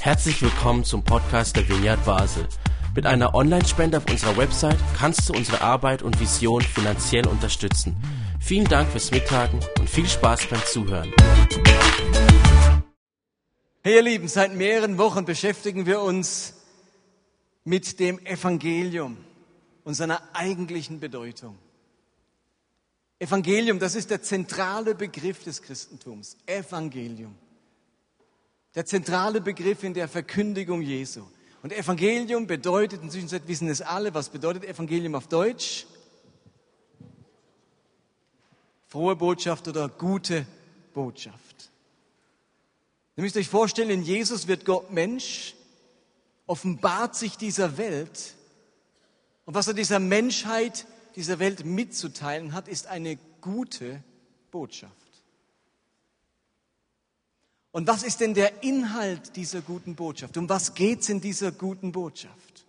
Herzlich willkommen zum Podcast der Vineyard Basel. Mit einer Online-Spende auf unserer Website kannst du unsere Arbeit und Vision finanziell unterstützen. Vielen Dank fürs Mittagen und viel Spaß beim Zuhören. Hey ihr Lieben, seit mehreren Wochen beschäftigen wir uns mit dem Evangelium und seiner eigentlichen Bedeutung. Evangelium, das ist der zentrale Begriff des Christentums. Evangelium. Der zentrale Begriff in der Verkündigung Jesu. Und Evangelium bedeutet, inzwischen wissen es alle, was bedeutet Evangelium auf Deutsch? Frohe Botschaft oder gute Botschaft. Ihr müsst euch vorstellen, in Jesus wird Gott Mensch, offenbart sich dieser Welt und was er dieser Menschheit dieser Welt mitzuteilen hat, ist eine gute Botschaft. Und was ist denn der Inhalt dieser guten Botschaft? Um was geht es in dieser guten Botschaft?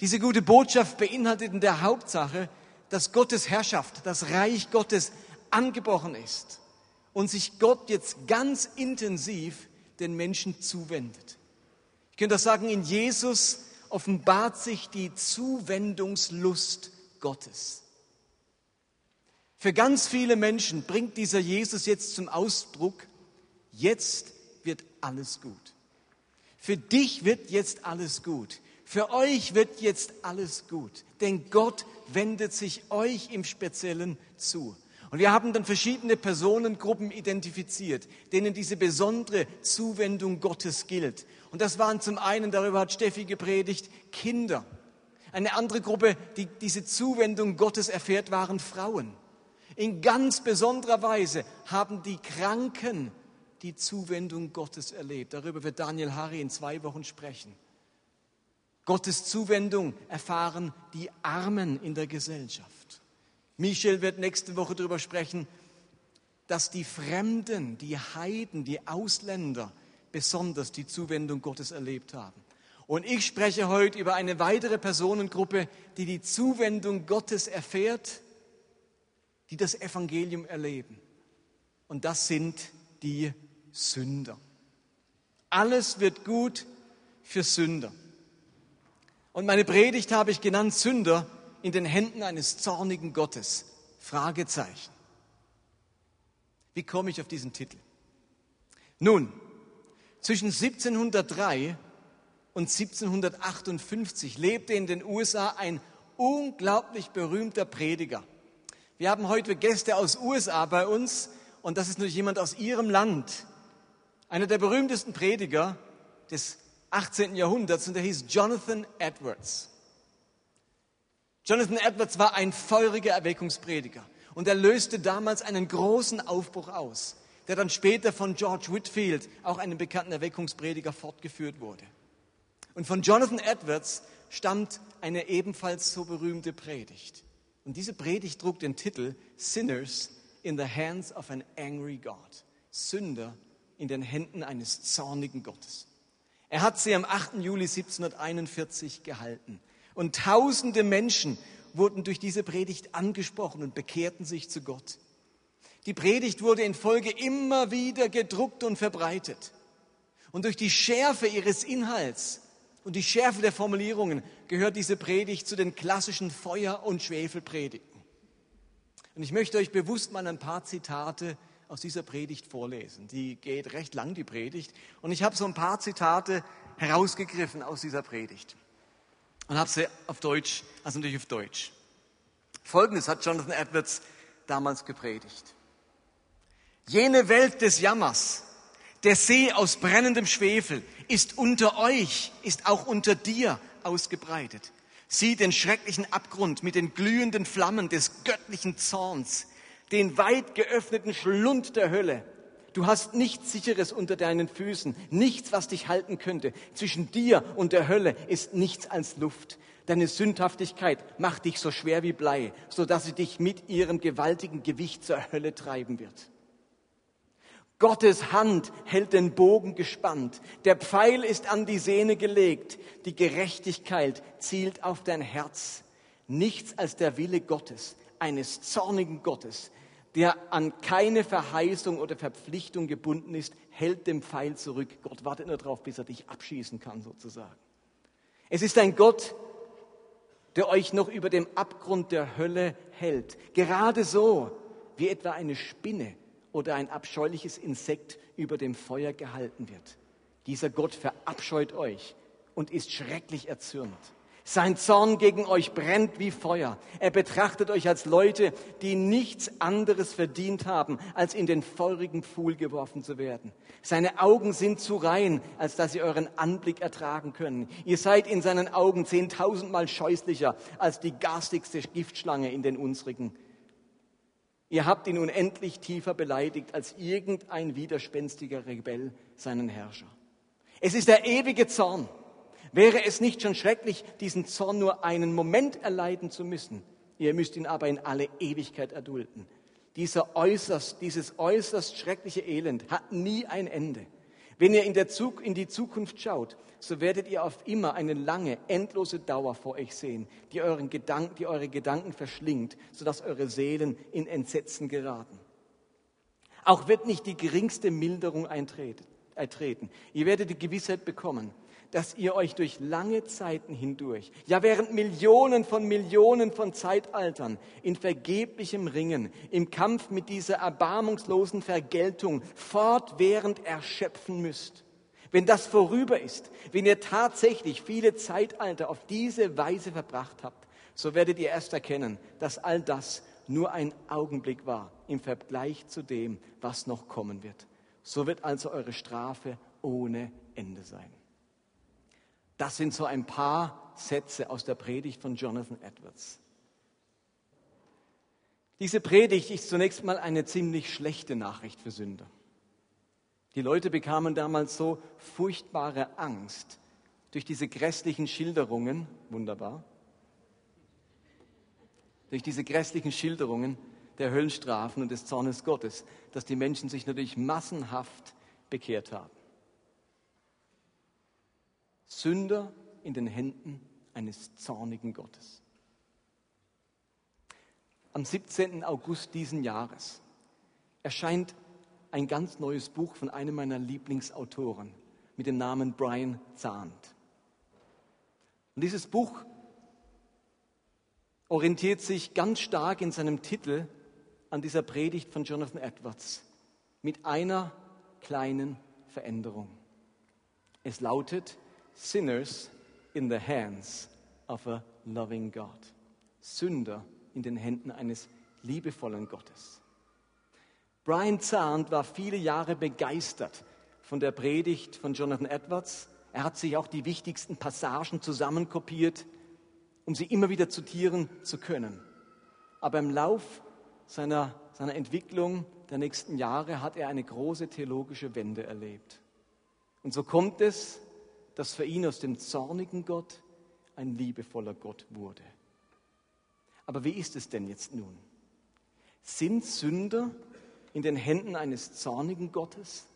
Diese gute Botschaft beinhaltet in der Hauptsache, dass Gottes Herrschaft, das Reich Gottes angebrochen ist und sich Gott jetzt ganz intensiv den Menschen zuwendet. Ich könnte das sagen, in Jesus offenbart sich die Zuwendungslust Gottes. Für ganz viele Menschen bringt dieser Jesus jetzt zum Ausdruck, jetzt wird alles gut. Für dich wird jetzt alles gut. Für euch wird jetzt alles gut. Denn Gott wendet sich euch im Speziellen zu. Und wir haben dann verschiedene Personengruppen identifiziert, denen diese besondere Zuwendung Gottes gilt. Und das waren zum einen, darüber hat Steffi gepredigt, Kinder. Eine andere Gruppe, die diese Zuwendung Gottes erfährt, waren Frauen. In ganz besonderer Weise haben die Kranken die Zuwendung Gottes erlebt. Darüber wird Daniel Harry in zwei Wochen sprechen. Gottes Zuwendung erfahren die Armen in der Gesellschaft. Michel wird nächste Woche darüber sprechen, dass die Fremden, die Heiden, die Ausländer besonders die Zuwendung Gottes erlebt haben. Und ich spreche heute über eine weitere Personengruppe, die die Zuwendung Gottes erfährt, die das Evangelium erleben. Und das sind die Sünder. Alles wird gut für Sünder. Und meine Predigt habe ich genannt Sünder in den Händen eines zornigen Gottes. Fragezeichen. Wie komme ich auf diesen Titel? Nun, zwischen 1703 und 1758 lebte in den USA ein unglaublich berühmter Prediger. Wir haben heute Gäste aus USA bei uns und das ist natürlich jemand aus ihrem Land. Einer der berühmtesten Prediger des 18. Jahrhunderts und der hieß Jonathan Edwards. Jonathan Edwards war ein feuriger Erweckungsprediger und er löste damals einen großen Aufbruch aus der dann später von George Whitfield, auch einem bekannten Erweckungsprediger, fortgeführt wurde. Und von Jonathan Edwards stammt eine ebenfalls so berühmte Predigt. Und diese Predigt trug den Titel Sinners in the Hands of an Angry God. Sünder in den Händen eines zornigen Gottes. Er hat sie am 8. Juli 1741 gehalten. Und tausende Menschen wurden durch diese Predigt angesprochen und bekehrten sich zu Gott. Die Predigt wurde in Folge immer wieder gedruckt und verbreitet. Und durch die Schärfe ihres Inhalts und die Schärfe der Formulierungen gehört diese Predigt zu den klassischen Feuer- und Schwefelpredigten. Und ich möchte euch bewusst mal ein paar Zitate aus dieser Predigt vorlesen. Die geht recht lang, die Predigt. Und ich habe so ein paar Zitate herausgegriffen aus dieser Predigt. Und habe sie auf Deutsch, also natürlich auf Deutsch. Folgendes hat Jonathan Edwards damals gepredigt. Jene Welt des Jammers, der See aus brennendem Schwefel, ist unter euch, ist auch unter dir ausgebreitet. Sieh den schrecklichen Abgrund mit den glühenden Flammen des göttlichen Zorns, den weit geöffneten Schlund der Hölle. Du hast nichts Sicheres unter deinen Füßen, nichts, was dich halten könnte. Zwischen dir und der Hölle ist nichts als Luft. Deine Sündhaftigkeit macht dich so schwer wie Blei, so dass sie dich mit ihrem gewaltigen Gewicht zur Hölle treiben wird. Gottes Hand hält den Bogen gespannt. Der Pfeil ist an die Sehne gelegt. Die Gerechtigkeit zielt auf dein Herz. Nichts als der Wille Gottes, eines zornigen Gottes, der an keine Verheißung oder Verpflichtung gebunden ist, hält dem Pfeil zurück. Gott wartet nur darauf, bis er dich abschießen kann, sozusagen. Es ist ein Gott, der euch noch über dem Abgrund der Hölle hält. Gerade so, wie etwa eine Spinne oder ein abscheuliches Insekt über dem Feuer gehalten wird. Dieser Gott verabscheut euch und ist schrecklich erzürnt. Sein Zorn gegen euch brennt wie Feuer. Er betrachtet euch als Leute, die nichts anderes verdient haben, als in den feurigen Pfuhl geworfen zu werden. Seine Augen sind zu rein, als dass sie euren Anblick ertragen können. Ihr seid in seinen Augen zehntausendmal scheußlicher als die garstigste Giftschlange in den unsrigen. Ihr habt ihn unendlich tiefer beleidigt als irgendein widerspenstiger Rebell seinen Herrscher. Es ist der ewige Zorn. Wäre es nicht schon schrecklich, diesen Zorn nur einen Moment erleiden zu müssen? Ihr müsst ihn aber in alle Ewigkeit erdulden. Dieser äußerst, dieses äußerst schreckliche Elend hat nie ein Ende. Wenn ihr in, der Zug, in die Zukunft schaut, so werdet ihr auf immer eine lange, endlose Dauer vor euch sehen, die, euren Gedanken, die eure Gedanken verschlingt, sodass eure Seelen in Entsetzen geraten. Auch wird nicht die geringste Milderung eintreten. Ihr werdet die Gewissheit bekommen, dass ihr euch durch lange Zeiten hindurch, ja während Millionen von Millionen von Zeitaltern, in vergeblichem Ringen, im Kampf mit dieser erbarmungslosen Vergeltung fortwährend erschöpfen müsst. Wenn das vorüber ist, wenn ihr tatsächlich viele Zeitalter auf diese Weise verbracht habt, so werdet ihr erst erkennen, dass all das nur ein Augenblick war im Vergleich zu dem, was noch kommen wird. So wird also eure Strafe ohne Ende sein. Das sind so ein paar Sätze aus der Predigt von Jonathan Edwards. Diese Predigt ist zunächst mal eine ziemlich schlechte Nachricht für Sünder. Die Leute bekamen damals so furchtbare Angst durch diese grässlichen Schilderungen, wunderbar, durch diese grässlichen Schilderungen der Höllenstrafen und des Zornes Gottes, dass die Menschen sich natürlich massenhaft bekehrt haben. Sünder in den Händen eines zornigen Gottes. Am 17. August diesen Jahres erscheint ein ganz neues Buch von einem meiner Lieblingsautoren mit dem Namen Brian Zahnt. Und dieses Buch orientiert sich ganz stark in seinem Titel an dieser Predigt von Jonathan Edwards mit einer kleinen Veränderung. Es lautet, Sinners in the hands of a loving God. Sünder in den Händen eines liebevollen Gottes. Brian Zahnt war viele Jahre begeistert von der Predigt von Jonathan Edwards. Er hat sich auch die wichtigsten Passagen zusammenkopiert, um sie immer wieder zitieren zu können. Aber im Lauf seiner, seiner Entwicklung der nächsten Jahre hat er eine große theologische Wende erlebt. Und so kommt es, dass für ihn aus dem zornigen Gott ein liebevoller Gott wurde. Aber wie ist es denn jetzt nun? Sind Sünder in den Händen eines zornigen Gottes,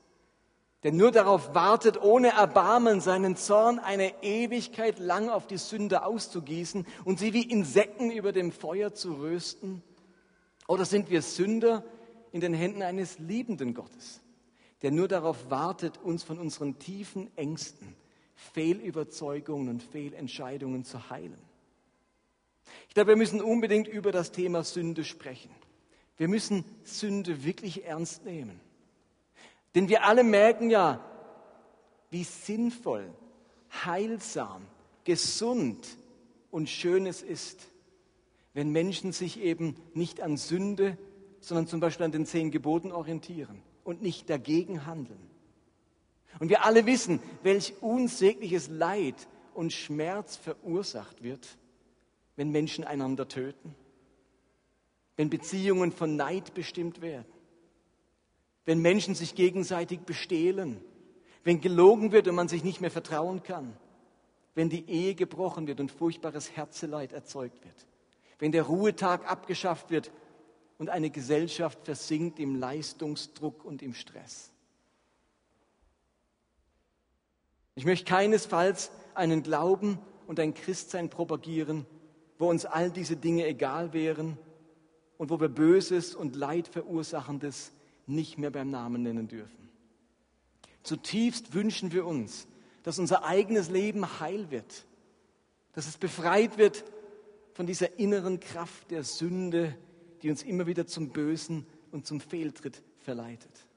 der nur darauf wartet, ohne Erbarmen seinen Zorn eine Ewigkeit lang auf die Sünder auszugießen und sie wie Insekten über dem Feuer zu rösten? Oder sind wir Sünder in den Händen eines liebenden Gottes, der nur darauf wartet, uns von unseren tiefen Ängsten, Fehlüberzeugungen und Fehlentscheidungen zu heilen. Ich glaube, wir müssen unbedingt über das Thema Sünde sprechen. Wir müssen Sünde wirklich ernst nehmen. Denn wir alle merken ja, wie sinnvoll, heilsam, gesund und schön es ist, wenn Menschen sich eben nicht an Sünde, sondern zum Beispiel an den zehn Geboten orientieren und nicht dagegen handeln. Und wir alle wissen, welch unsägliches Leid und Schmerz verursacht wird, wenn Menschen einander töten, wenn Beziehungen von Neid bestimmt werden, wenn Menschen sich gegenseitig bestehlen, wenn gelogen wird und man sich nicht mehr vertrauen kann, wenn die Ehe gebrochen wird und furchtbares Herzeleid erzeugt wird, wenn der Ruhetag abgeschafft wird und eine Gesellschaft versinkt im Leistungsdruck und im Stress. Ich möchte keinesfalls einen Glauben und ein Christsein propagieren, wo uns all diese Dinge egal wären und wo wir Böses und Leid verursachendes nicht mehr beim Namen nennen dürfen. Zutiefst wünschen wir uns, dass unser eigenes Leben heil wird, dass es befreit wird von dieser inneren Kraft der Sünde, die uns immer wieder zum Bösen und zum Fehltritt verleitet.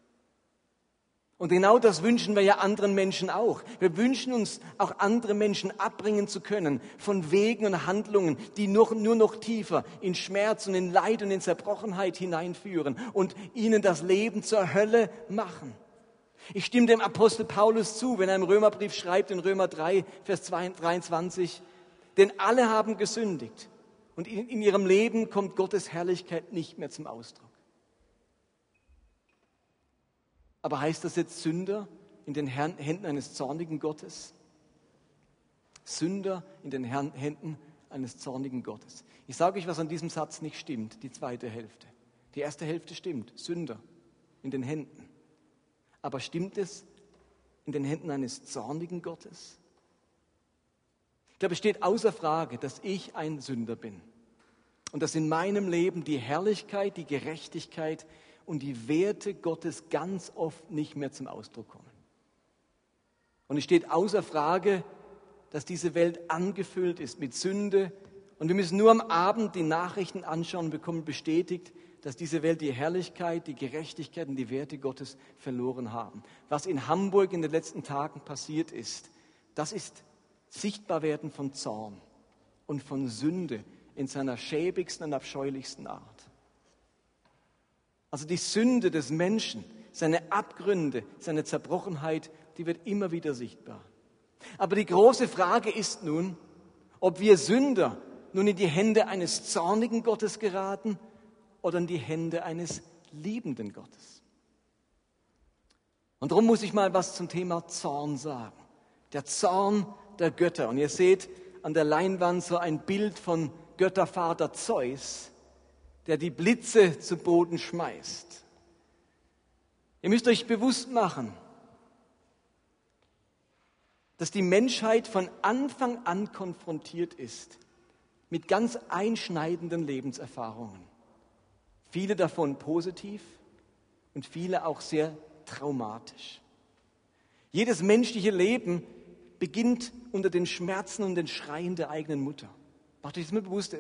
Und genau das wünschen wir ja anderen Menschen auch. Wir wünschen uns auch andere Menschen abbringen zu können von Wegen und Handlungen, die nur, nur noch tiefer in Schmerz und in Leid und in Zerbrochenheit hineinführen und ihnen das Leben zur Hölle machen. Ich stimme dem Apostel Paulus zu, wenn er im Römerbrief schreibt, in Römer 3, Vers 23, denn alle haben gesündigt und in, in ihrem Leben kommt Gottes Herrlichkeit nicht mehr zum Ausdruck. Aber heißt das jetzt Sünder in den Händen eines zornigen Gottes? Sünder in den Händen eines zornigen Gottes. Ich sage euch, was an diesem Satz nicht stimmt, die zweite Hälfte. Die erste Hälfte stimmt, Sünder in den Händen. Aber stimmt es in den Händen eines zornigen Gottes? Ich glaube, es steht außer Frage, dass ich ein Sünder bin und dass in meinem Leben die Herrlichkeit, die Gerechtigkeit, und die Werte Gottes ganz oft nicht mehr zum Ausdruck kommen. Und es steht außer Frage, dass diese Welt angefüllt ist mit Sünde. Und wir müssen nur am Abend die Nachrichten anschauen und bekommen bestätigt, dass diese Welt die Herrlichkeit, die Gerechtigkeit und die Werte Gottes verloren haben. Was in Hamburg in den letzten Tagen passiert ist, das ist Sichtbarwerden von Zorn und von Sünde in seiner schäbigsten und abscheulichsten Art. Also die Sünde des Menschen, seine Abgründe, seine Zerbrochenheit, die wird immer wieder sichtbar. Aber die große Frage ist nun, ob wir Sünder nun in die Hände eines zornigen Gottes geraten oder in die Hände eines liebenden Gottes. Und darum muss ich mal was zum Thema Zorn sagen. Der Zorn der Götter. Und ihr seht an der Leinwand so ein Bild von Göttervater Zeus, der die Blitze zu Boden schmeißt. Ihr müsst euch bewusst machen, dass die Menschheit von Anfang an konfrontiert ist mit ganz einschneidenden Lebenserfahrungen. Viele davon positiv und viele auch sehr traumatisch. Jedes menschliche Leben beginnt unter den Schmerzen und den Schreien der eigenen Mutter. Macht euch das mal bewusst,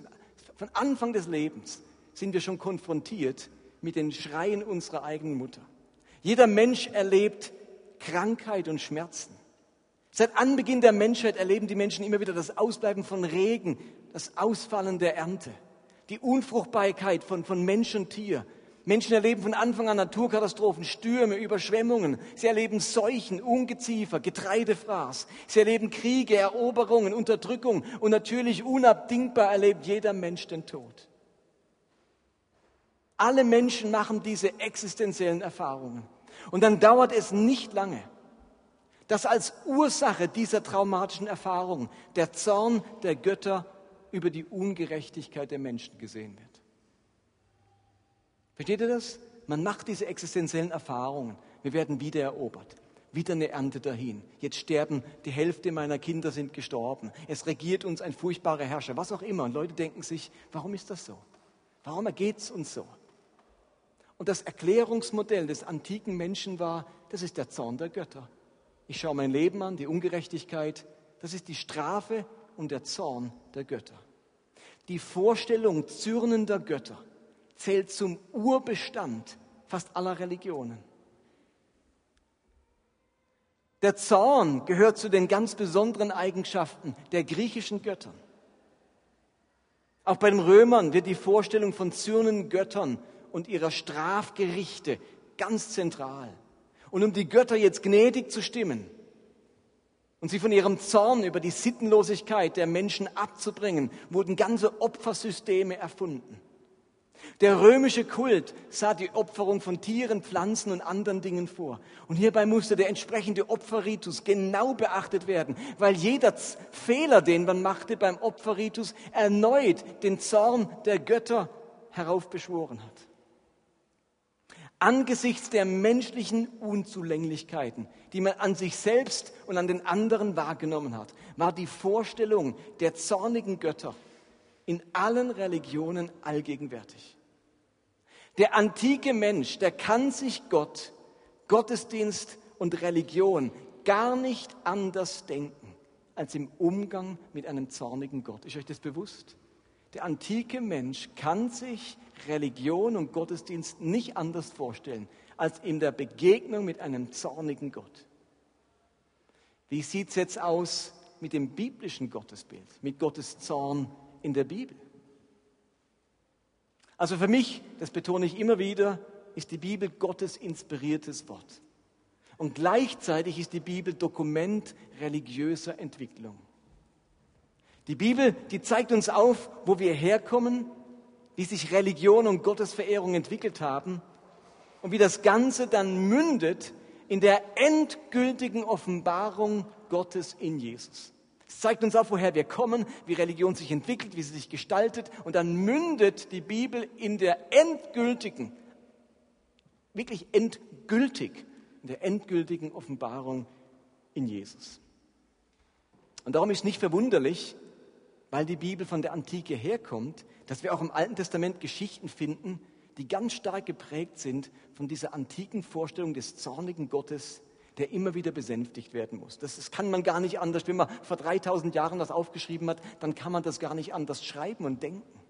von Anfang des Lebens sind wir schon konfrontiert mit den Schreien unserer eigenen Mutter. Jeder Mensch erlebt Krankheit und Schmerzen. Seit Anbeginn der Menschheit erleben die Menschen immer wieder das Ausbleiben von Regen, das Ausfallen der Ernte, die Unfruchtbarkeit von, von Mensch und Tier. Menschen erleben von Anfang an Naturkatastrophen, Stürme, Überschwemmungen. Sie erleben Seuchen, Ungeziefer, Getreidefraß. Sie erleben Kriege, Eroberungen, Unterdrückung und natürlich unabdingbar erlebt jeder Mensch den Tod. Alle Menschen machen diese existenziellen Erfahrungen. Und dann dauert es nicht lange, dass als Ursache dieser traumatischen Erfahrungen der Zorn der Götter über die Ungerechtigkeit der Menschen gesehen wird. Versteht ihr das? Man macht diese existenziellen Erfahrungen. Wir werden wieder erobert. Wieder eine Ernte dahin. Jetzt sterben, die Hälfte meiner Kinder sind gestorben. Es regiert uns ein furchtbarer Herrscher, was auch immer. Und Leute denken sich, warum ist das so? Warum ergeht es uns so? Und das Erklärungsmodell des antiken Menschen war, das ist der Zorn der Götter. Ich schaue mein Leben an, die Ungerechtigkeit, das ist die Strafe und der Zorn der Götter. Die Vorstellung zürnender Götter zählt zum Urbestand fast aller Religionen. Der Zorn gehört zu den ganz besonderen Eigenschaften der griechischen Götter. Auch bei den Römern wird die Vorstellung von zürnenden Göttern und ihrer Strafgerichte ganz zentral. Und um die Götter jetzt gnädig zu stimmen und sie von ihrem Zorn über die Sittenlosigkeit der Menschen abzubringen, wurden ganze Opfersysteme erfunden. Der römische Kult sah die Opferung von Tieren, Pflanzen und anderen Dingen vor. Und hierbei musste der entsprechende Opferritus genau beachtet werden, weil jeder Fehler, den man machte beim Opferritus, erneut den Zorn der Götter heraufbeschworen hat. Angesichts der menschlichen Unzulänglichkeiten, die man an sich selbst und an den anderen wahrgenommen hat, war die Vorstellung der zornigen Götter in allen Religionen allgegenwärtig. Der antike Mensch, der kann sich Gott, Gottesdienst und Religion gar nicht anders denken als im Umgang mit einem zornigen Gott. Ist euch das bewusst? Der antike Mensch kann sich Religion und Gottesdienst nicht anders vorstellen als in der Begegnung mit einem zornigen Gott. Wie sieht es jetzt aus mit dem biblischen Gottesbild, mit Gottes Zorn in der Bibel? Also für mich, das betone ich immer wieder, ist die Bibel Gottes inspiriertes Wort. Und gleichzeitig ist die Bibel Dokument religiöser Entwicklung. Die Bibel, die zeigt uns auf, wo wir herkommen, wie sich Religion und Gottesverehrung entwickelt haben und wie das Ganze dann mündet in der endgültigen Offenbarung Gottes in Jesus. Es zeigt uns auf, woher wir kommen, wie Religion sich entwickelt, wie sie sich gestaltet. Und dann mündet die Bibel in der endgültigen, wirklich endgültig, in der endgültigen Offenbarung in Jesus. Und darum ist nicht verwunderlich, weil die Bibel von der Antike herkommt, dass wir auch im Alten Testament Geschichten finden, die ganz stark geprägt sind von dieser antiken Vorstellung des zornigen Gottes, der immer wieder besänftigt werden muss. Das, das, kann man gar nicht anders. Wenn man vor 3000 Jahren das aufgeschrieben hat, dann kann man das gar nicht anders schreiben und denken.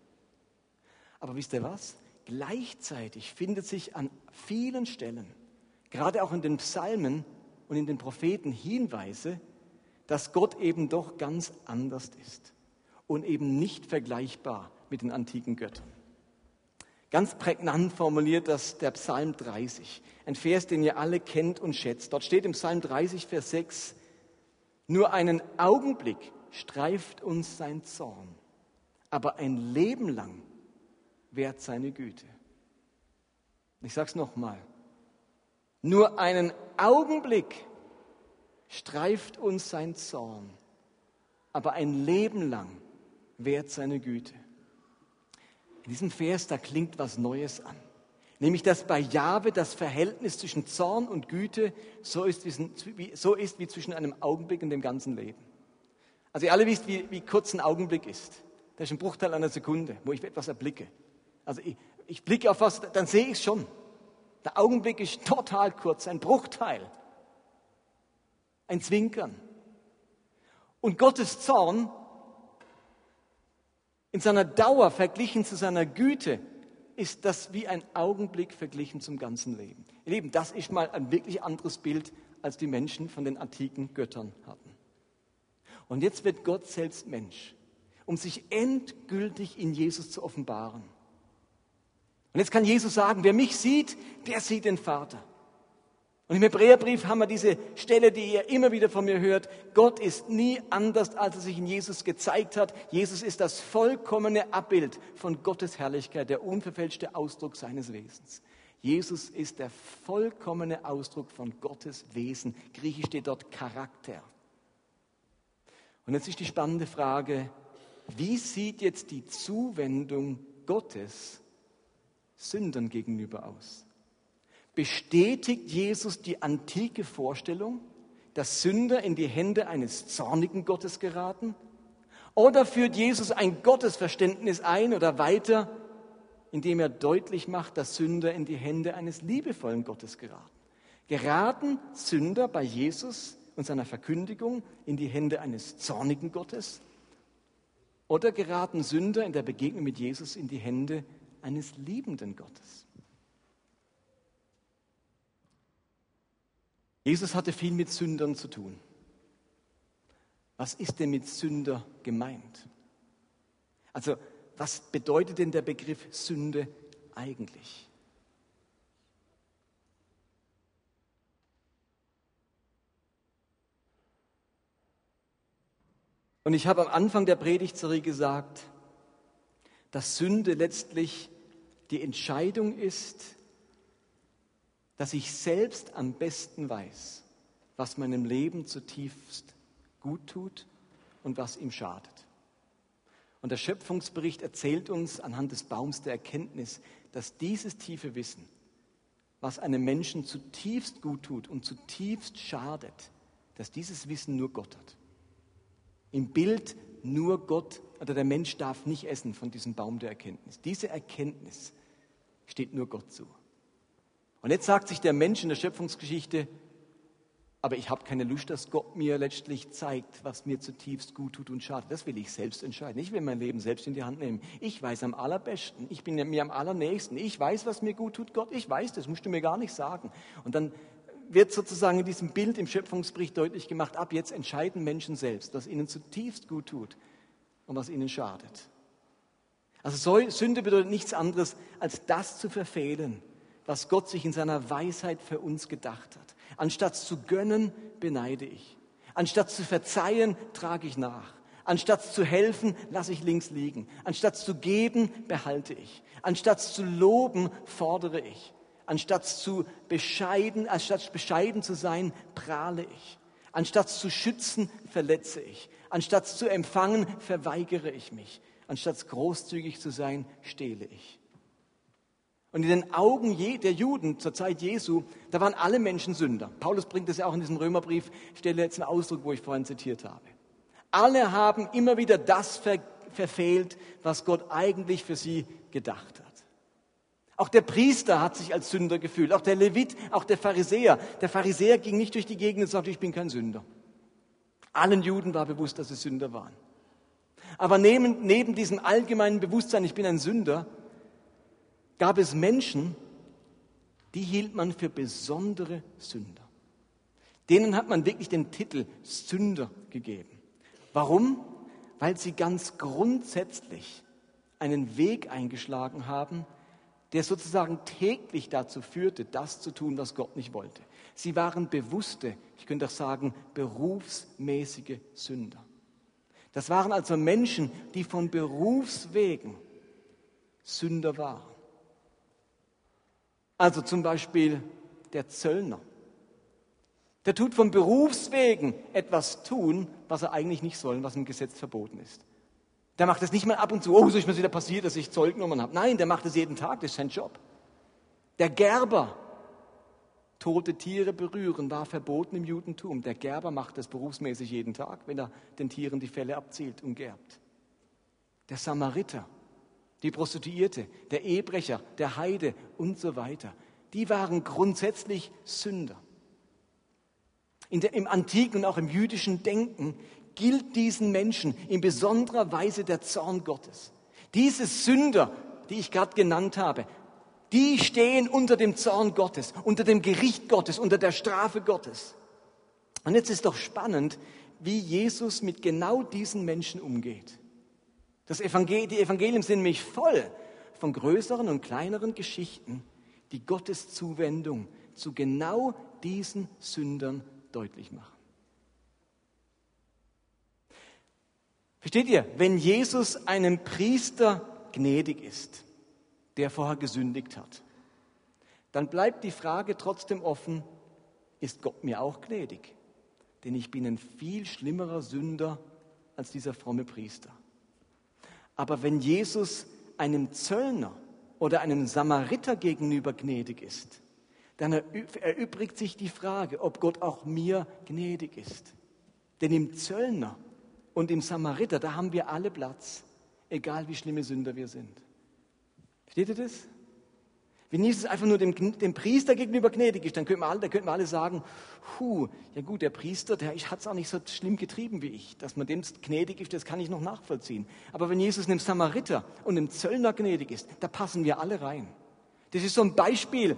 Aber wisst ihr was? Gleichzeitig findet sich an vielen Stellen, gerade auch in den Psalmen und in den Propheten, Hinweise, dass Gott eben doch ganz anders ist und eben nicht vergleichbar mit den antiken Göttern. Ganz prägnant formuliert das der Psalm 30, ein Vers, den ihr alle kennt und schätzt. Dort steht im Psalm 30, Vers 6, nur einen Augenblick streift uns sein Zorn, aber ein Leben lang währt seine Güte. Ich sage es nochmal, nur einen Augenblick streift uns sein Zorn, aber ein Leben lang währt seine Güte. In diesem Vers, da klingt was Neues an. Nämlich, dass bei Jahwe das Verhältnis zwischen Zorn und Güte so ist wie, so ist wie zwischen einem Augenblick und dem ganzen Leben. Also ihr alle wisst, wie, wie kurz ein Augenblick ist. Das ist ein Bruchteil einer Sekunde, wo ich etwas erblicke. Also ich, ich blicke auf was, dann sehe ich es schon. Der Augenblick ist total kurz, ein Bruchteil. Ein Zwinkern. Und Gottes Zorn in seiner Dauer verglichen zu seiner Güte ist das wie ein Augenblick verglichen zum ganzen Leben. Ihr Lieben, das ist mal ein wirklich anderes Bild, als die Menschen von den antiken Göttern hatten. Und jetzt wird Gott selbst Mensch, um sich endgültig in Jesus zu offenbaren. Und jetzt kann Jesus sagen, wer mich sieht, der sieht den Vater. Und im Hebräerbrief haben wir diese Stelle, die ihr immer wieder von mir hört. Gott ist nie anders, als er sich in Jesus gezeigt hat. Jesus ist das vollkommene Abbild von Gottes Herrlichkeit, der unverfälschte Ausdruck seines Wesens. Jesus ist der vollkommene Ausdruck von Gottes Wesen. Griechisch steht dort Charakter. Und jetzt ist die spannende Frage, wie sieht jetzt die Zuwendung Gottes Sündern gegenüber aus? Bestätigt Jesus die antike Vorstellung, dass Sünder in die Hände eines zornigen Gottes geraten? Oder führt Jesus ein Gottesverständnis ein oder weiter, indem er deutlich macht, dass Sünder in die Hände eines liebevollen Gottes geraten? Geraten Sünder bei Jesus und seiner Verkündigung in die Hände eines zornigen Gottes? Oder geraten Sünder in der Begegnung mit Jesus in die Hände eines liebenden Gottes? Jesus hatte viel mit Sündern zu tun. Was ist denn mit Sünder gemeint? Also, was bedeutet denn der Begriff Sünde eigentlich? Und ich habe am Anfang der Predigtserie gesagt, dass Sünde letztlich die Entscheidung ist, dass ich selbst am besten weiß, was meinem Leben zutiefst gut tut und was ihm schadet. Und der Schöpfungsbericht erzählt uns anhand des Baums der Erkenntnis, dass dieses tiefe Wissen, was einem Menschen zutiefst gut tut und zutiefst schadet, dass dieses Wissen nur Gott hat. Im Bild nur Gott oder der Mensch darf nicht essen von diesem Baum der Erkenntnis. Diese Erkenntnis steht nur Gott zu. Und jetzt sagt sich der Mensch in der Schöpfungsgeschichte, aber ich habe keine Lust, dass Gott mir letztlich zeigt, was mir zutiefst gut tut und schadet. Das will ich selbst entscheiden. Ich will mein Leben selbst in die Hand nehmen. Ich weiß am allerbesten. Ich bin mir am allernächsten. Ich weiß, was mir gut tut. Gott, ich weiß, das musst du mir gar nicht sagen. Und dann wird sozusagen in diesem Bild im Schöpfungsbericht deutlich gemacht, ab jetzt entscheiden Menschen selbst, was ihnen zutiefst gut tut und was ihnen schadet. Also Sünde bedeutet nichts anderes, als das zu verfehlen, was Gott sich in seiner Weisheit für uns gedacht hat. Anstatt zu gönnen, beneide ich. Anstatt zu verzeihen, trage ich nach. Anstatt zu helfen, lasse ich links liegen. Anstatt zu geben, behalte ich. Anstatt zu loben, fordere ich. Anstatt zu bescheiden, anstatt bescheiden zu sein, prahle ich. Anstatt zu schützen, verletze ich. Anstatt zu empfangen, verweigere ich mich. Anstatt großzügig zu sein, stehle ich. Und in den Augen der Juden zur Zeit Jesu, da waren alle Menschen Sünder. Paulus bringt das ja auch in diesem Römerbrief, stelle jetzt einen Ausdruck, wo ich vorhin zitiert habe. Alle haben immer wieder das ver verfehlt, was Gott eigentlich für sie gedacht hat. Auch der Priester hat sich als Sünder gefühlt, auch der Levit, auch der Pharisäer. Der Pharisäer ging nicht durch die Gegend und sagte, ich bin kein Sünder. Allen Juden war bewusst, dass sie Sünder waren. Aber neben, neben diesem allgemeinen Bewusstsein, ich bin ein Sünder, gab es Menschen, die hielt man für besondere Sünder. Denen hat man wirklich den Titel Sünder gegeben. Warum? Weil sie ganz grundsätzlich einen Weg eingeschlagen haben, der sozusagen täglich dazu führte, das zu tun, was Gott nicht wollte. Sie waren bewusste, ich könnte auch sagen, berufsmäßige Sünder. Das waren also Menschen, die von Berufswegen Sünder waren. Also zum Beispiel der Zöllner. Der tut von Berufswegen etwas tun, was er eigentlich nicht soll, was im Gesetz verboten ist. Der macht es nicht mal ab und zu, oh, so ist mir wieder passiert, dass ich Zeugnummern habe. Nein, der macht es jeden Tag, das ist sein Job. Der Gerber, tote Tiere berühren, war verboten im Judentum. Der Gerber macht das berufsmäßig jeden Tag, wenn er den Tieren die Felle abzielt und gerbt. Der Samariter, die Prostituierte, der Ehebrecher, der Heide und so weiter. Die waren grundsätzlich Sünder. Der, Im antiken und auch im jüdischen Denken gilt diesen Menschen in besonderer Weise der Zorn Gottes. Diese Sünder, die ich gerade genannt habe, die stehen unter dem Zorn Gottes, unter dem Gericht Gottes, unter der Strafe Gottes. Und jetzt ist doch spannend, wie Jesus mit genau diesen Menschen umgeht. Das Evangel die Evangelien sind nämlich voll von größeren und kleineren Geschichten, die Gottes Zuwendung zu genau diesen Sündern deutlich machen. Versteht ihr, wenn Jesus einem Priester gnädig ist, der vorher gesündigt hat, dann bleibt die Frage trotzdem offen, ist Gott mir auch gnädig? Denn ich bin ein viel schlimmerer Sünder als dieser fromme Priester. Aber wenn Jesus einem Zöllner oder einem Samariter gegenüber gnädig ist, dann erübrigt sich die Frage, ob Gott auch mir gnädig ist. Denn im Zöllner und im Samariter, da haben wir alle Platz, egal wie schlimme Sünder wir sind. Versteht ihr das? Wenn Jesus einfach nur dem, dem Priester gegenüber gnädig ist, dann könnten wir alle, könnten wir alle sagen, hu, ja gut, der Priester, der hat es auch nicht so schlimm getrieben wie ich. Dass man dem gnädig ist, das kann ich noch nachvollziehen. Aber wenn Jesus einem Samariter und einem Zöllner gnädig ist, da passen wir alle rein. Das ist so ein Beispiel,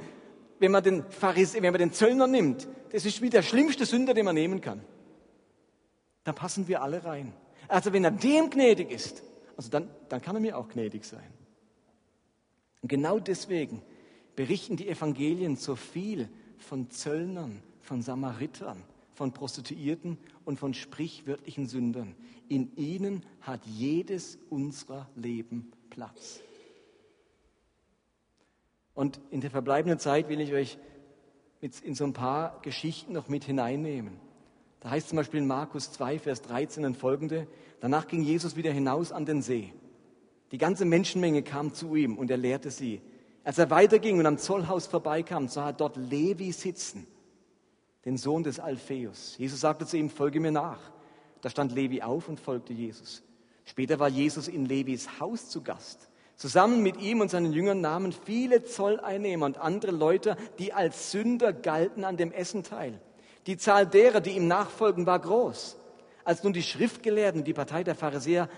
wenn man den, Pharise, wenn man den Zöllner nimmt, das ist wie der schlimmste Sünder, den man nehmen kann. Da passen wir alle rein. Also wenn er dem gnädig ist, also dann, dann kann er mir auch gnädig sein. Und genau deswegen berichten die Evangelien so viel von Zöllnern, von Samaritern, von Prostituierten und von sprichwörtlichen Sündern. In ihnen hat jedes unserer Leben Platz. Und in der verbleibenden Zeit will ich euch in so ein paar Geschichten noch mit hineinnehmen. Da heißt zum Beispiel in Markus 2, Vers 13 und folgende, danach ging Jesus wieder hinaus an den See. Die ganze Menschenmenge kam zu ihm und er lehrte sie. Als er weiterging und am Zollhaus vorbeikam, sah er dort Levi sitzen, den Sohn des Alpheus. Jesus sagte zu ihm, folge mir nach. Da stand Levi auf und folgte Jesus. Später war Jesus in Levis Haus zu Gast. Zusammen mit ihm und seinen Jüngern nahmen viele Zolleinnehmer und andere Leute, die als Sünder galten, an dem Essen teil. Die Zahl derer, die ihm nachfolgen, war groß. Als nun die Schriftgelehrten, die Partei der Pharisäer,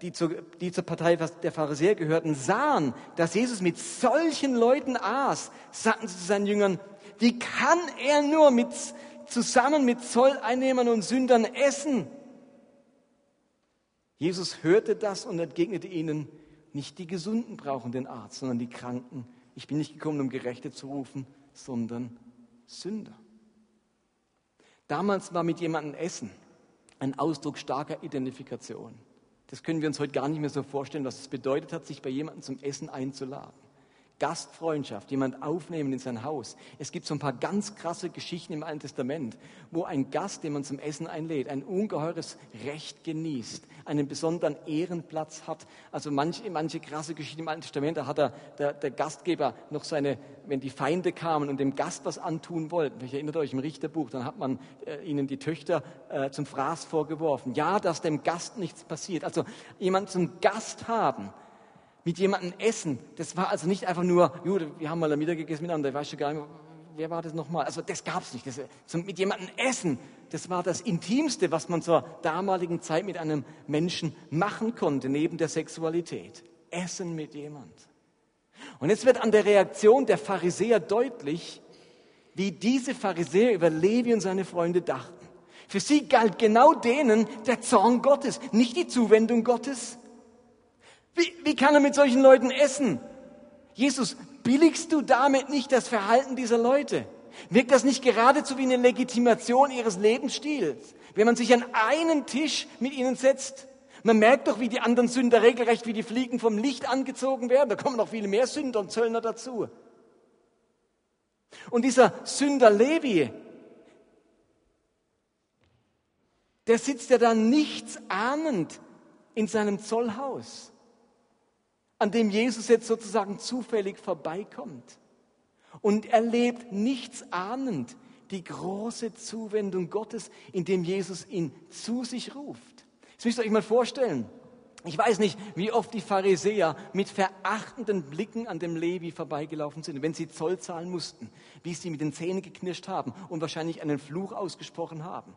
die zur, die zur Partei der Pharisäer gehörten, sahen, dass Jesus mit solchen Leuten aß, sagten sie zu seinen Jüngern, wie kann er nur mit, zusammen mit Zolleinnehmern und Sündern essen? Jesus hörte das und entgegnete ihnen, nicht die Gesunden brauchen den Arzt, sondern die Kranken. Ich bin nicht gekommen, um Gerechte zu rufen, sondern Sünder. Damals war mit jemandem Essen ein Ausdruck starker Identifikation. Das können wir uns heute gar nicht mehr so vorstellen, was es bedeutet hat, sich bei jemandem zum Essen einzuladen. Gastfreundschaft, jemand aufnehmen in sein Haus. Es gibt so ein paar ganz krasse Geschichten im Alten Testament, wo ein Gast, den man zum Essen einlädt, ein ungeheures Recht genießt, einen besonderen Ehrenplatz hat. Also manche, manche krasse Geschichten im Alten Testament, da hat er, der, der Gastgeber noch seine, wenn die Feinde kamen und dem Gast was antun wollten, ich erinnere euch im Richterbuch, dann hat man äh, ihnen die Töchter äh, zum Fraß vorgeworfen. Ja, dass dem Gast nichts passiert. Also jemand zum Gast haben, mit jemandem essen. Das war also nicht einfach nur, Jude, wir haben mal Mittag gegessen miteinander, ich weiß schon gar nicht, wer war das nochmal? Also das gab es nicht. Das, zum, mit jemandem essen, das war das Intimste, was man zur damaligen Zeit mit einem Menschen machen konnte, neben der Sexualität. Essen mit jemand. Und jetzt wird an der Reaktion der Pharisäer deutlich, wie diese Pharisäer über Levi und seine Freunde dachten. Für sie galt genau denen der Zorn Gottes, nicht die Zuwendung Gottes. Wie, wie kann er mit solchen Leuten essen? Jesus, billigst du damit nicht das Verhalten dieser Leute? Wirkt das nicht geradezu wie eine Legitimation ihres Lebensstils, wenn man sich an einen Tisch mit ihnen setzt? Man merkt doch, wie die anderen Sünder regelrecht wie die Fliegen vom Licht angezogen werden. Da kommen noch viele mehr Sünder und Zöllner dazu. Und dieser Sünder Levi, der sitzt ja da nichts ahnend in seinem Zollhaus an dem Jesus jetzt sozusagen zufällig vorbeikommt und erlebt nichts ahnend die große Zuwendung Gottes, indem Jesus ihn zu sich ruft. Das müsst ihr euch mal vorstellen. Ich weiß nicht, wie oft die Pharisäer mit verachtenden Blicken an dem Levi vorbeigelaufen sind, wenn sie Zoll zahlen mussten, wie sie mit den Zähnen geknirscht haben und wahrscheinlich einen Fluch ausgesprochen haben.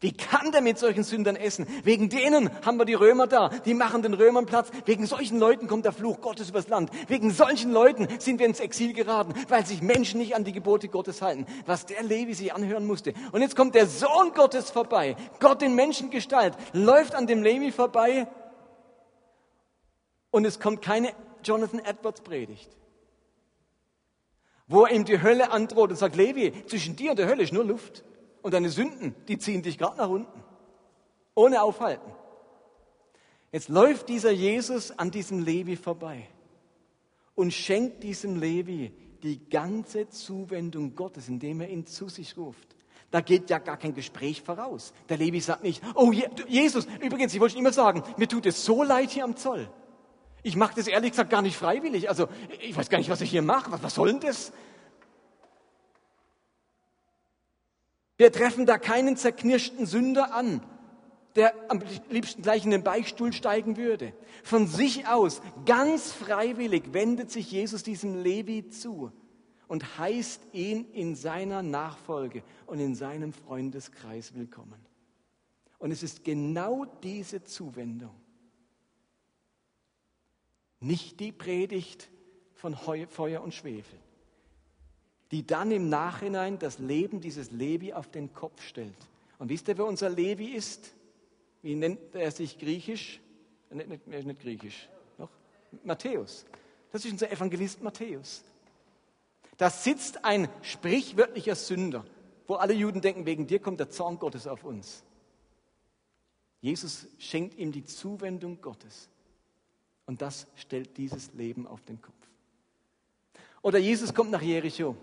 Wie kann der mit solchen Sündern essen? Wegen denen haben wir die Römer da. Die machen den Römern Platz. Wegen solchen Leuten kommt der Fluch Gottes übers Land. Wegen solchen Leuten sind wir ins Exil geraten, weil sich Menschen nicht an die Gebote Gottes halten. Was der Levi sich anhören musste. Und jetzt kommt der Sohn Gottes vorbei. Gott in Menschengestalt läuft an dem Levi vorbei. Und es kommt keine Jonathan Edwards Predigt. Wo er ihm die Hölle androht und sagt, Levi, zwischen dir und der Hölle ist nur Luft. Und deine Sünden, die ziehen dich gerade nach unten. Ohne Aufhalten. Jetzt läuft dieser Jesus an diesem Levi vorbei und schenkt diesem Levi die ganze Zuwendung Gottes, indem er ihn zu sich ruft. Da geht ja gar kein Gespräch voraus. Der Levi sagt nicht, oh Jesus, übrigens, ich wollte immer sagen, mir tut es so leid hier am Zoll. Ich mache das ehrlich gesagt gar nicht freiwillig. Also ich weiß gar nicht, was ich hier mache. Was, was soll denn das? Wir treffen da keinen zerknirschten Sünder an, der am liebsten gleich in den Beichtstuhl steigen würde. Von sich aus, ganz freiwillig, wendet sich Jesus diesem Levi zu und heißt ihn in seiner Nachfolge und in seinem Freundeskreis willkommen. Und es ist genau diese Zuwendung, nicht die Predigt von Feuer und Schwefel, die dann im Nachhinein das Leben dieses Levi auf den Kopf stellt. Und wisst ihr, wer unser Levi ist? Wie nennt er sich griechisch? Er nicht, er nicht griechisch. Noch? Matthäus. Das ist unser Evangelist Matthäus. Da sitzt ein sprichwörtlicher Sünder, wo alle Juden denken, wegen dir kommt der Zorn Gottes auf uns. Jesus schenkt ihm die Zuwendung Gottes. Und das stellt dieses Leben auf den Kopf. Oder Jesus kommt nach Jericho.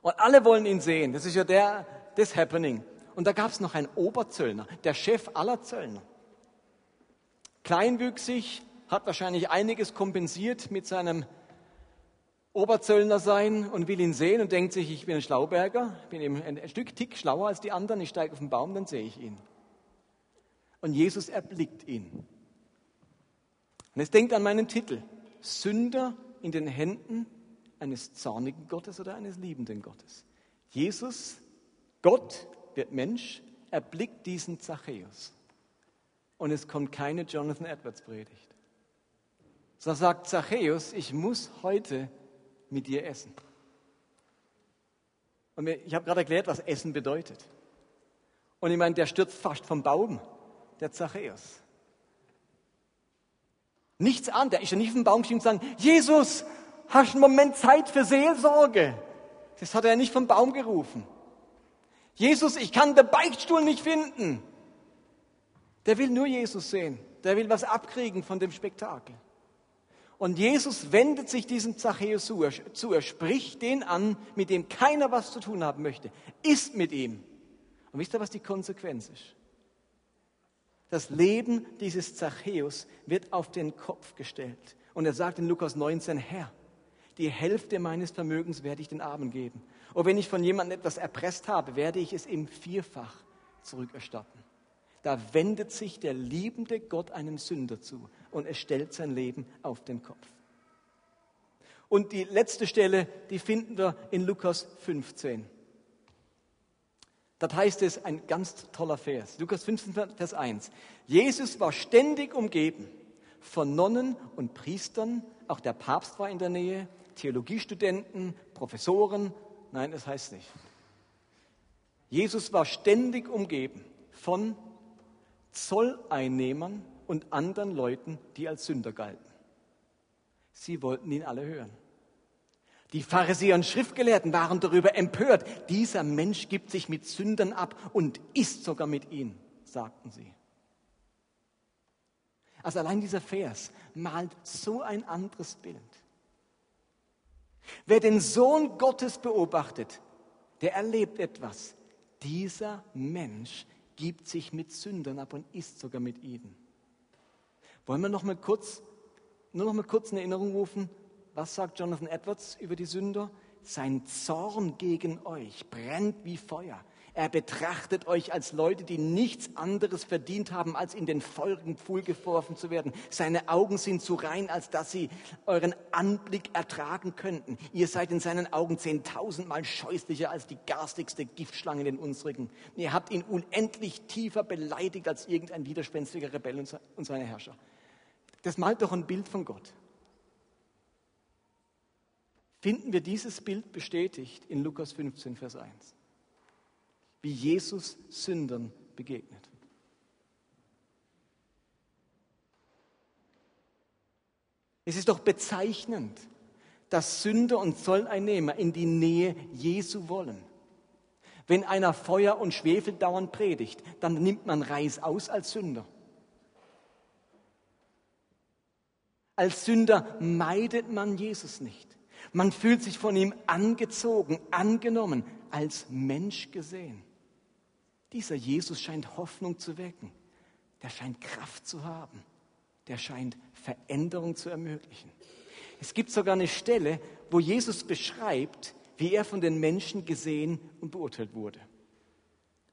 Und alle wollen ihn sehen. Das ist ja der, das Happening. Und da gab es noch einen Oberzöllner, der Chef aller Zöllner. Kleinwüchsig, hat wahrscheinlich einiges kompensiert mit seinem Oberzöllner sein und will ihn sehen und denkt sich, ich bin ein Schlauberger, bin eben ein Stück Tick schlauer als die anderen, ich steige auf den Baum, dann sehe ich ihn. Und Jesus erblickt ihn. Und jetzt denkt an meinen Titel. Sünder in den Händen eines zornigen Gottes oder eines liebenden Gottes. Jesus, Gott, wird Mensch, erblickt diesen Zachäus. Und es kommt keine Jonathan Edwards Predigt. So sagt Zachäus, ich muss heute mit dir essen. Und ich habe gerade erklärt, was Essen bedeutet. Und ich meine, der stürzt fast vom Baum, der Zachäus. Nichts an, der ist ja nicht vom Baum gestiegen und sagen, Jesus, hast du einen Moment Zeit für Seelsorge? Das hat er ja nicht vom Baum gerufen. Jesus, ich kann den Beichtstuhl nicht finden. Der will nur Jesus sehen. Der will was abkriegen von dem Spektakel. Und Jesus wendet sich diesem Zachäus zu. Er spricht den an, mit dem keiner was zu tun haben möchte. Ist mit ihm. Und wisst ihr, was die Konsequenz ist? Das Leben dieses Zachäus wird auf den Kopf gestellt. Und er sagt in Lukas 19, Herr, die Hälfte meines Vermögens werde ich den Armen geben. Und wenn ich von jemandem etwas erpresst habe, werde ich es ihm vierfach zurückerstatten. Da wendet sich der liebende Gott einem Sünder zu und er stellt sein Leben auf den Kopf. Und die letzte Stelle, die finden wir in Lukas 15. Dort heißt es ein ganz toller Vers. Lukas 15, Vers 1. Jesus war ständig umgeben von Nonnen und Priestern. Auch der Papst war in der Nähe. Theologiestudenten, Professoren. Nein, das heißt nicht. Jesus war ständig umgeben von Zolleinnehmern und anderen Leuten, die als Sünder galten. Sie wollten ihn alle hören. Die Pharisäer und Schriftgelehrten waren darüber empört. Dieser Mensch gibt sich mit Sündern ab und isst sogar mit ihnen, sagten sie. Also allein dieser Vers malt so ein anderes Bild. Wer den Sohn Gottes beobachtet, der erlebt etwas. Dieser Mensch gibt sich mit Sündern ab und isst sogar mit ihnen. Wollen wir noch mal kurz, nur noch mal kurz in Erinnerung rufen, was sagt Jonathan Edwards über die Sünder? Sein Zorn gegen euch brennt wie Feuer. Er betrachtet euch als Leute, die nichts anderes verdient haben, als in den feurigen Pfuhl geworfen zu werden. Seine Augen sind zu rein, als dass sie euren Anblick ertragen könnten. Ihr seid in seinen Augen zehntausendmal scheußlicher als die garstigste Giftschlange in den unsrigen. Ihr habt ihn unendlich tiefer beleidigt als irgendein widerspenstiger Rebell und seine Herrscher. Das malt doch ein Bild von Gott. Finden wir dieses Bild bestätigt in Lukas 15, Vers 1 wie Jesus Sündern begegnet. Es ist doch bezeichnend, dass Sünder und Zolleinnehmer in die Nähe Jesu wollen. Wenn einer Feuer und Schwefel dauernd predigt, dann nimmt man Reis aus als Sünder. Als Sünder meidet man Jesus nicht. Man fühlt sich von ihm angezogen, angenommen, als Mensch gesehen. Dieser Jesus scheint Hoffnung zu wecken. Der scheint Kraft zu haben. Der scheint Veränderung zu ermöglichen. Es gibt sogar eine Stelle, wo Jesus beschreibt, wie er von den Menschen gesehen und beurteilt wurde.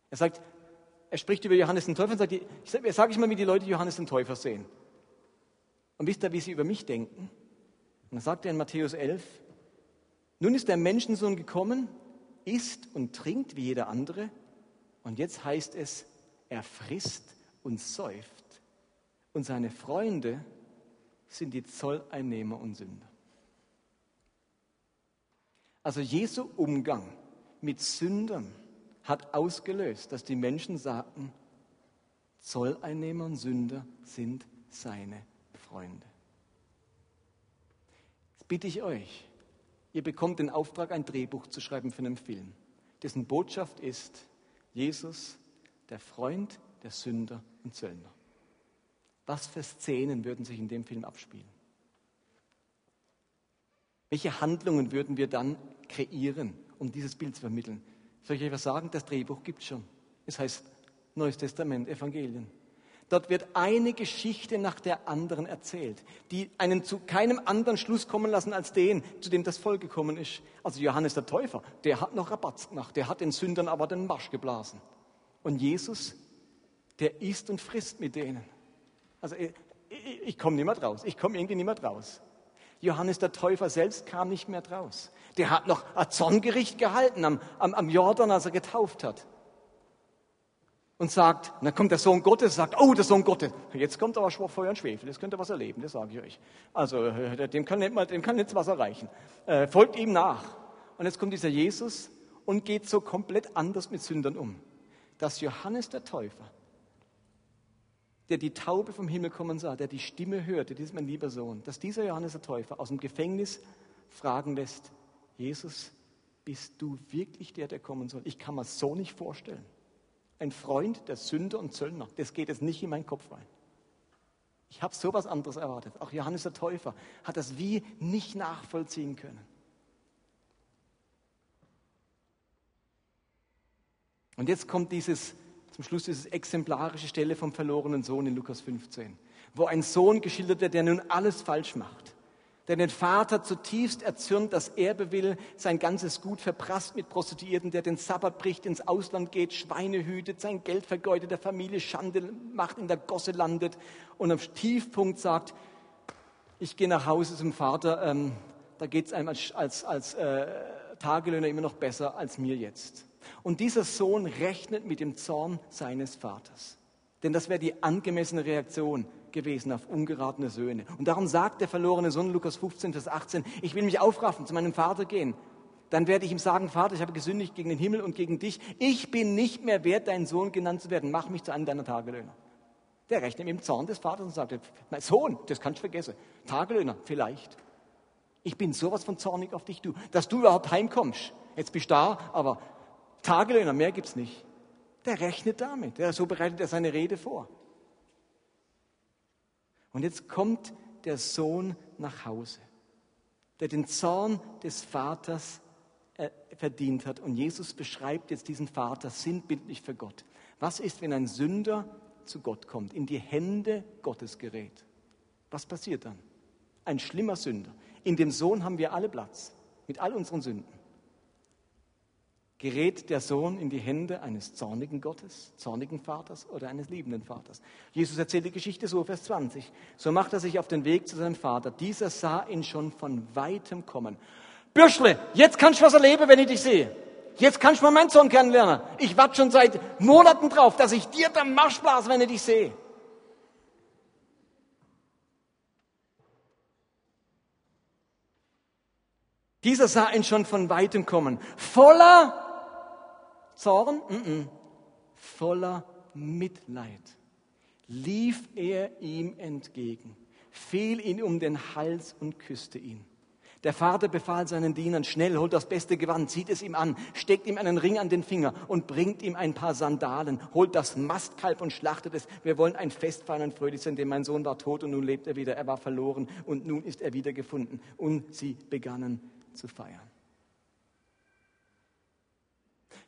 Er sagt, er spricht über Johannes den Täufer und sagt, ich sage sag ich mal, wie die Leute Johannes den Täufer sehen. Und wisst ihr, wie sie über mich denken? Und dann sagt er in Matthäus 11, nun ist der Menschensohn gekommen, isst und trinkt wie jeder andere, und jetzt heißt es, er frisst und säuft. Und seine Freunde sind die Zolleinnehmer und Sünder. Also Jesu Umgang mit Sündern hat ausgelöst, dass die Menschen sagten, Zolleinnehmer und Sünder sind seine Freunde. Jetzt bitte ich euch, ihr bekommt den Auftrag, ein Drehbuch zu schreiben für einen Film, dessen Botschaft ist, Jesus, der Freund der Sünder und Zöllner. Was für Szenen würden sich in dem Film abspielen? Welche Handlungen würden wir dann kreieren, um dieses Bild zu vermitteln? Soll ich euch was sagen? Das Drehbuch gibt es schon. Es heißt Neues Testament, Evangelien. Dort wird eine Geschichte nach der anderen erzählt, die einen zu keinem anderen Schluss kommen lassen als den, zu dem das Volk gekommen ist. Also Johannes der Täufer, der hat noch Rabatz gemacht, der hat den Sündern aber den Marsch geblasen. Und Jesus, der isst und frisst mit denen. Also äh, ich, ich komme nicht mehr raus. Ich komme irgendwie nicht mehr raus. Johannes der Täufer selbst kam nicht mehr draus. Der hat noch ein Zorngericht gehalten am, am, am Jordan, als er getauft hat. Und sagt, dann kommt der Sohn Gottes, sagt, oh, der Sohn Gottes. Jetzt kommt aber Feuer und Schwefel, das könnte was erleben, das sage ich euch. Also, äh, dem kann nicht, mal, dem kann nicht was erreichen. Äh, folgt ihm nach. Und jetzt kommt dieser Jesus und geht so komplett anders mit Sündern um. Dass Johannes der Täufer, der die Taube vom Himmel kommen sah, der die Stimme hörte, das ist mein lieber Sohn, dass dieser Johannes der Täufer aus dem Gefängnis fragen lässt, Jesus, bist du wirklich der, der kommen soll? Ich kann mir so nicht vorstellen. Ein Freund der Sünder und Zöllner, das geht jetzt nicht in meinen Kopf rein. Ich habe so was anderes erwartet. Auch Johannes der Täufer hat das wie nicht nachvollziehen können. Und jetzt kommt dieses, zum Schluss diese exemplarische Stelle vom verlorenen Sohn in Lukas 15, wo ein Sohn geschildert wird, der nun alles falsch macht der den Vater zutiefst erzürnt, das Erbe will, sein ganzes Gut verprasst mit Prostituierten, der den Sabbat bricht, ins Ausland geht, Schweine hütet, sein Geld vergeudet, der Familie Schande macht, in der Gosse landet und am Tiefpunkt sagt, ich gehe nach Hause zum Vater, ähm, da geht es einem als, als, als äh, Tagelöhner immer noch besser als mir jetzt. Und dieser Sohn rechnet mit dem Zorn seines Vaters. Denn das wäre die angemessene Reaktion gewesen auf ungeratene Söhne. Und darum sagt der verlorene Sohn Lukas 15, Vers 18, ich will mich aufraffen, zu meinem Vater gehen. Dann werde ich ihm sagen, Vater, ich habe gesündigt gegen den Himmel und gegen dich. Ich bin nicht mehr wert, dein Sohn genannt zu werden. Mach mich zu einem deiner Tagelöhner. Der rechnet mit dem Zorn des Vaters und sagt, mein Sohn, das kannst du vergessen. Tagelöhner, vielleicht. Ich bin sowas von zornig auf dich, du, dass du überhaupt heimkommst. Jetzt bist du da, aber Tagelöhner, mehr gibt's nicht. Der rechnet damit. Der, so bereitet er seine Rede vor. Und jetzt kommt der Sohn nach Hause, der den Zorn des Vaters äh, verdient hat. Und Jesus beschreibt jetzt diesen Vater sinnbildlich für Gott. Was ist, wenn ein Sünder zu Gott kommt, in die Hände Gottes gerät? Was passiert dann? Ein schlimmer Sünder. In dem Sohn haben wir alle Platz, mit all unseren Sünden gerät der Sohn in die Hände eines zornigen Gottes, zornigen Vaters oder eines liebenden Vaters. Jesus erzählt die Geschichte so, Vers 20. So macht er sich auf den Weg zu seinem Vater. Dieser sah ihn schon von weitem kommen. Bürschle, jetzt kannst du was erleben, wenn ich dich sehe. Jetzt kannst du mal meinen Sohn kennenlernen. Ich warte schon seit Monaten drauf, dass ich dir den Marsch wenn ich dich sehe. Dieser sah ihn schon von weitem kommen. Voller Zorn? Mm -mm. Voller Mitleid lief er ihm entgegen, fiel ihn um den Hals und küsste ihn. Der Vater befahl seinen Dienern, schnell, holt das beste Gewand, zieht es ihm an, steckt ihm einen Ring an den Finger und bringt ihm ein paar Sandalen, holt das Mastkalb und schlachtet es. Wir wollen ein Fest feiern und fröhlich sein, denn mein Sohn war tot und nun lebt er wieder. Er war verloren und nun ist er wieder gefunden. Und sie begannen zu feiern.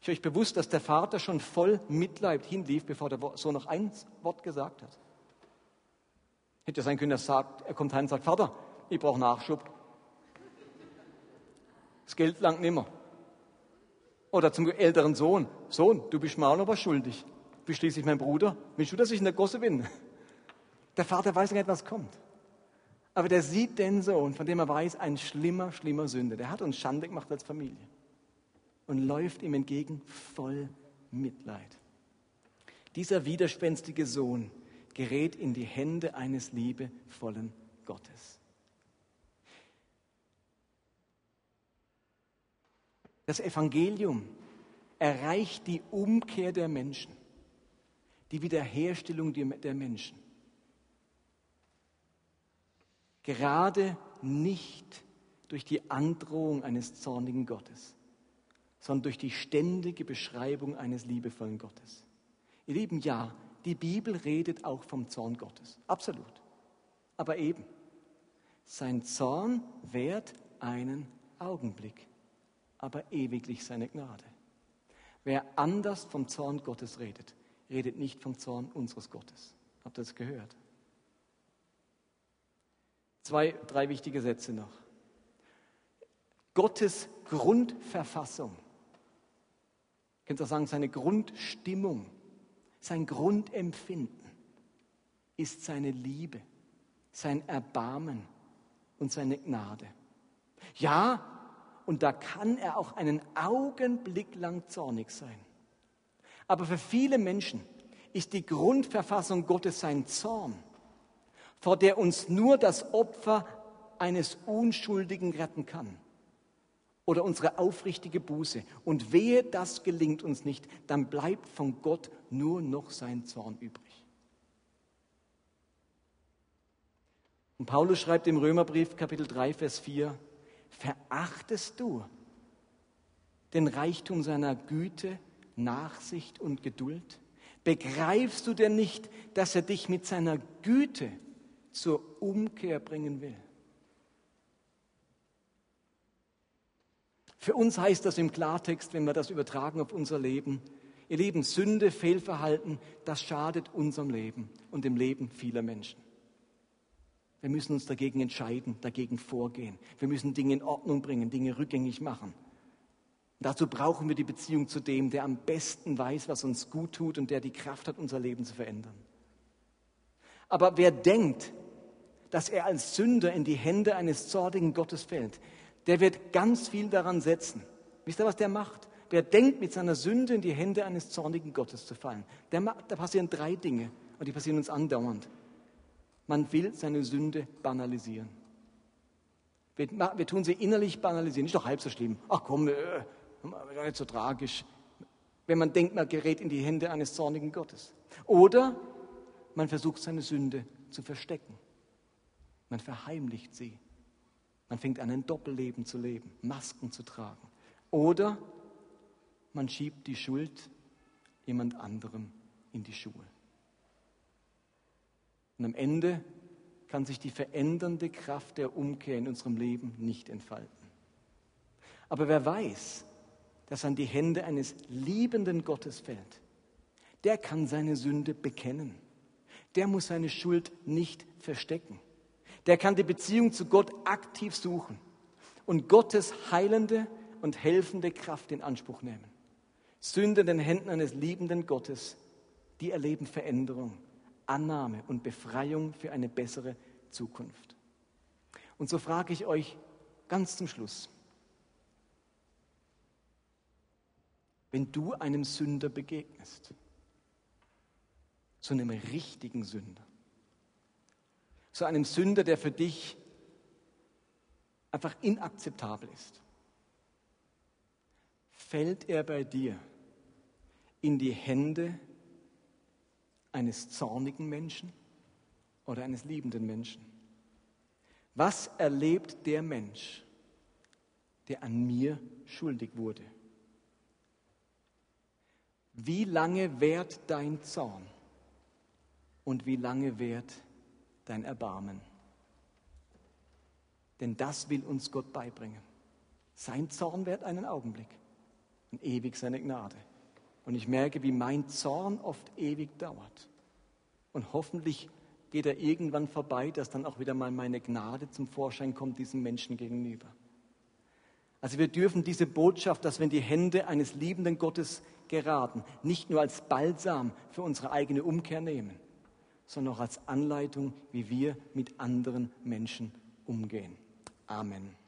Ich euch bewusst, dass der Vater schon voll Mitleid hinlief, bevor der Sohn noch ein Wort gesagt hat. Hätte sein können, er sagt, er kommt heim und sagt, Vater, ich brauche Nachschub. Das Geld langt nimmer. Oder zum älteren Sohn, Sohn, du bist mir was schuldig. Du bist schließlich mein Bruder. Willst du, dass ich in der Gosse bin? Der Vater weiß nicht, was kommt. Aber der sieht den Sohn, von dem er weiß, ein schlimmer, schlimmer Sünde. Der hat uns Schande gemacht als Familie und läuft ihm entgegen voll Mitleid. Dieser widerspenstige Sohn gerät in die Hände eines liebevollen Gottes. Das Evangelium erreicht die Umkehr der Menschen, die Wiederherstellung der Menschen. Gerade nicht durch die Androhung eines zornigen Gottes, sondern durch die ständige Beschreibung eines liebevollen Gottes. Ihr Lieben, ja, die Bibel redet auch vom Zorn Gottes. Absolut. Aber eben, sein Zorn währt einen Augenblick, aber ewiglich seine Gnade. Wer anders vom Zorn Gottes redet, redet nicht vom Zorn unseres Gottes. Habt ihr das gehört? Zwei, drei wichtige Sätze noch. Gottes Grundverfassung könnt ihr sagen, seine Grundstimmung, sein Grundempfinden ist seine Liebe sein Erbarmen und seine Gnade. Ja, und da kann er auch einen Augenblick lang zornig sein. Aber für viele Menschen ist die Grundverfassung Gottes sein Zorn, vor der uns nur das Opfer eines Unschuldigen retten kann oder unsere aufrichtige Buße. Und wehe, das gelingt uns nicht, dann bleibt von Gott nur noch sein Zorn übrig. Und Paulus schreibt im Römerbrief Kapitel 3, Vers 4, verachtest du den Reichtum seiner Güte, Nachsicht und Geduld? Begreifst du denn nicht, dass er dich mit seiner Güte zur Umkehr bringen will? Für uns heißt das im Klartext, wenn wir das übertragen auf unser Leben, ihr Leben, Sünde, Fehlverhalten, das schadet unserem Leben und dem Leben vieler Menschen. Wir müssen uns dagegen entscheiden, dagegen vorgehen. Wir müssen Dinge in Ordnung bringen, Dinge rückgängig machen. dazu brauchen wir die Beziehung zu dem, der am besten weiß, was uns gut tut und der die Kraft hat, unser Leben zu verändern. Aber wer denkt, dass er als Sünder in die Hände eines zornigen Gottes fällt, der wird ganz viel daran setzen. Wisst ihr, was der macht? Wer denkt, mit seiner Sünde in die Hände eines zornigen Gottes zu fallen, der, da passieren drei Dinge und die passieren uns andauernd. Man will seine Sünde banalisieren. Wir, wir tun sie innerlich banalisieren. Ist doch halb so schlimm. Ach komm, äh, doch nicht so tragisch. Wenn man denkt, man gerät in die Hände eines zornigen Gottes. Oder man versucht seine Sünde zu verstecken. Man verheimlicht sie. Man fängt an, ein Doppelleben zu leben, Masken zu tragen. Oder man schiebt die Schuld jemand anderem in die Schuhe. Und am Ende kann sich die verändernde Kraft der Umkehr in unserem Leben nicht entfalten. Aber wer weiß, dass an die Hände eines liebenden Gottes fällt, der kann seine Sünde bekennen. Der muss seine Schuld nicht verstecken der kann die Beziehung zu Gott aktiv suchen und Gottes heilende und helfende Kraft in Anspruch nehmen. Sünde in den Händen eines liebenden Gottes, die erleben Veränderung, Annahme und Befreiung für eine bessere Zukunft. Und so frage ich euch ganz zum Schluss, wenn du einem Sünder begegnest, zu einem richtigen Sünder, zu einem Sünder, der für dich einfach inakzeptabel ist, fällt er bei dir in die Hände eines zornigen Menschen oder eines liebenden Menschen? Was erlebt der Mensch, der an mir schuldig wurde? Wie lange währt dein Zorn und wie lange währt dein Erbarmen. Denn das will uns Gott beibringen. Sein Zorn währt einen Augenblick und ewig seine Gnade. Und ich merke, wie mein Zorn oft ewig dauert. Und hoffentlich geht er irgendwann vorbei, dass dann auch wieder mal meine Gnade zum Vorschein kommt diesem Menschen gegenüber. Also wir dürfen diese Botschaft, dass wir in die Hände eines liebenden Gottes geraten, nicht nur als Balsam für unsere eigene Umkehr nehmen, sondern auch als Anleitung, wie wir mit anderen Menschen umgehen. Amen.